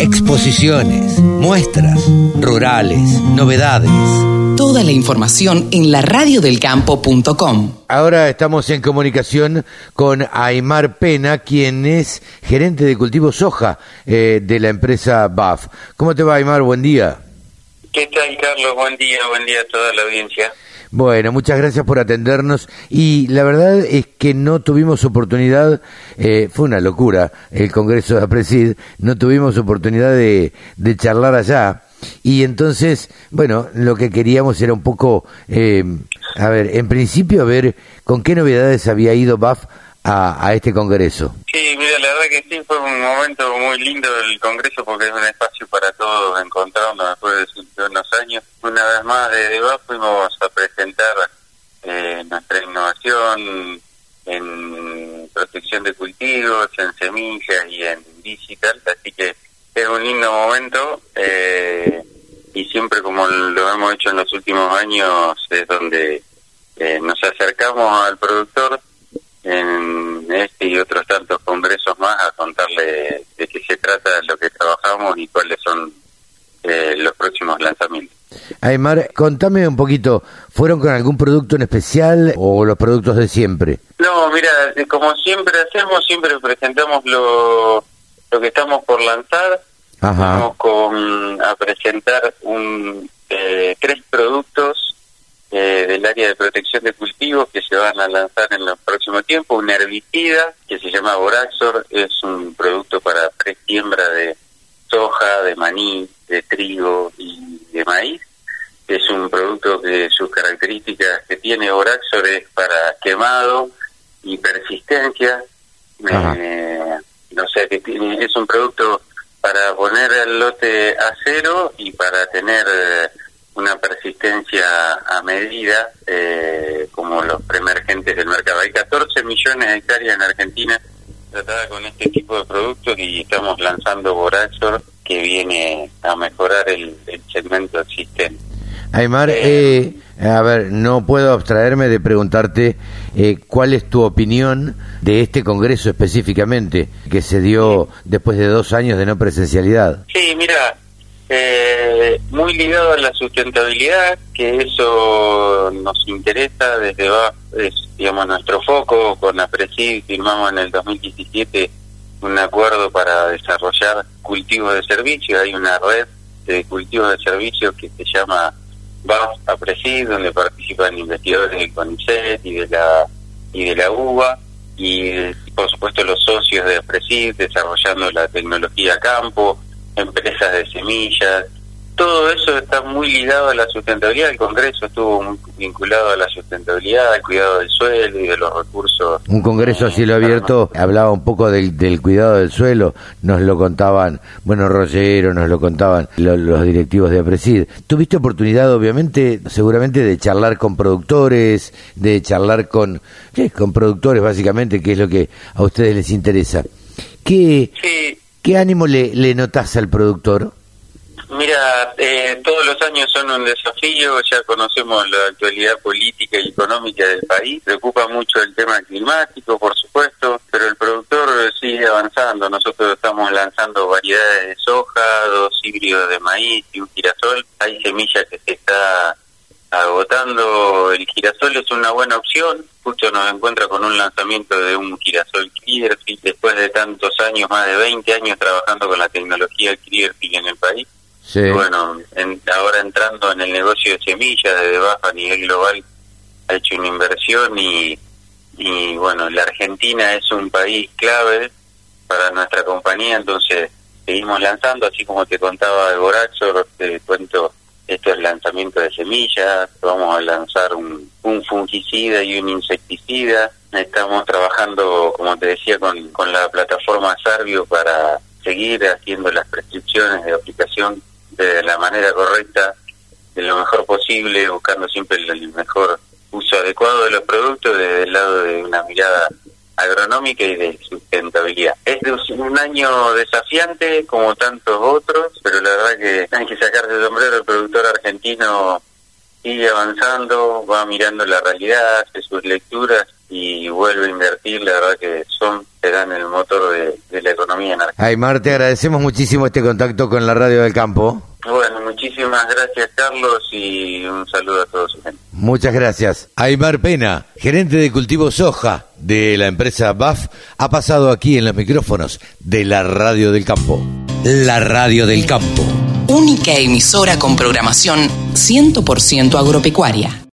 Exposiciones, muestras, rurales, novedades. Toda la información en la radiodelcampo.com. Ahora estamos en comunicación con Aymar Pena, quien es gerente de cultivo soja eh, de la empresa BAF. ¿Cómo te va, Aymar? Buen día. ¿Qué tal, Carlos? Buen día, buen día a toda la audiencia. Bueno, muchas gracias por atendernos. Y la verdad es que no tuvimos oportunidad, eh, fue una locura el Congreso de Apresid, no tuvimos oportunidad de, charlar allá. Y entonces, bueno, lo que queríamos era un poco, eh, a ver, en principio ver con qué novedades había ido BAF a, a, este Congreso. Sí, mira, la verdad que sí, fue un momento muy lindo el Congreso porque es un espacio para todos encontrarnos de unos años. Una vez más desde BAF fuimos a presentar eh, nuestra innovación en protección de cultivos, en semillas y en digital, así que es un lindo momento eh, y siempre como lo hemos hecho en los últimos años es donde eh, nos acercamos al productor en este y otros tantos congresos más a contarle de qué se trata, lo que trabajamos y cuáles son eh, los próximos lanzamientos. Aymar, contame un poquito, ¿fueron con algún producto en especial o los productos de siempre? No, mira, como siempre hacemos, siempre presentamos lo, lo que estamos por lanzar. Ajá. Vamos con, a presentar un, eh, tres productos eh, del área de protección de cultivos que se van a lanzar en el próximo tiempo. Un herbicida que se llama Boraxor, es un producto para presiembra de soja, de maní, de trigo y de maíz. Es un producto que sus características que tiene Boraxor es para quemado y persistencia. Eh, no sé, que tiene, es un producto para poner el lote a cero y para tener eh, una persistencia a medida, eh, como los preemergentes del mercado. Hay 14 millones de hectáreas en Argentina tratada con este tipo de productos y estamos lanzando Boraxor que viene a mejorar el, el segmento existente. Aymar, eh, a ver, no puedo abstraerme de preguntarte eh, cuál es tu opinión de este Congreso específicamente, que se dio después de dos años de no presencialidad. Sí, mira, eh, muy ligado a la sustentabilidad, que eso nos interesa desde va, es, digamos, nuestro foco. Con APRESID firmamos en el 2017 un acuerdo para desarrollar cultivos de servicios. Hay una red de cultivos de servicios que se llama BAF APRESID, donde participan investigadores del CONICET y de la, y de la UBA. Y, por supuesto, los socios de APRESID desarrollando la tecnología a campo, empresas de semillas, todo eso está muy ligado a la sustentabilidad. El Congreso estuvo muy vinculado a la sustentabilidad, al cuidado del suelo y de los recursos. Un Congreso a cielo abierto hablaba un poco del, del cuidado del suelo, nos lo contaban, bueno, Rogero, nos lo contaban lo, los directivos de APRESID. ¿Tuviste oportunidad, obviamente, seguramente, de charlar con productores, de charlar con, sí, con productores, básicamente, que es lo que a ustedes les interesa? ¿Qué, Sí, qué ánimo le, le al productor? Mira, eh, todos los años son un desafío, ya conocemos la actualidad política y económica del país, preocupa mucho el tema climático, por supuesto, pero el productor sigue avanzando, nosotros estamos lanzando variedades de soja, dos híbridos de maíz y un girasol, hay semillas que se está agotando, el girasol es una buena opción, justo nos encuentra con un lanzamiento de un girasol Clearfield, después de tantos años, más de 20 años trabajando con la tecnología Clearfield en el país, Bueno, en- ahora entrando en el negocio de semillas desde baja a nivel global, ha hecho una inversión y, y bueno, la Argentina es un país clave para nuestra compañía, entonces seguimos lanzando, así como te contaba de Boraxor, te cuento esto es lanzamiento de semillas, vamos a lanzar un, un fungicida y un insecticida, estamos trabajando, como te decía, con, con la plataforma Sarvio para seguir haciendo las prescripciones de aplicación de la manera correcta, de lo mejor posible, buscando siempre el, mejor uso adecuado de los productos desde el lado de una mirada agronómica y de sustentabilidad. Es un año desafiante como tantos otros, pero la verdad que hay que sacarse el sombrero, el productor argentino sigue avanzando, va mirando la realidad, hace sus lecturas y vuelve a invertir, la verdad que son serán el motor de, la economía en Argentina. Aymar, te agradecemos muchísimo este contacto con la Radio del Campo. Bueno, muchísimas gracias Carlos y un saludo a todos. Muchas gracias. Aymar Pena, gerente de cultivo soja de la empresa BAF, ha pasado aquí en los micrófonos de la Radio del Campo. La Radio del Campo. Única emisora con programación 100% agropecuaria.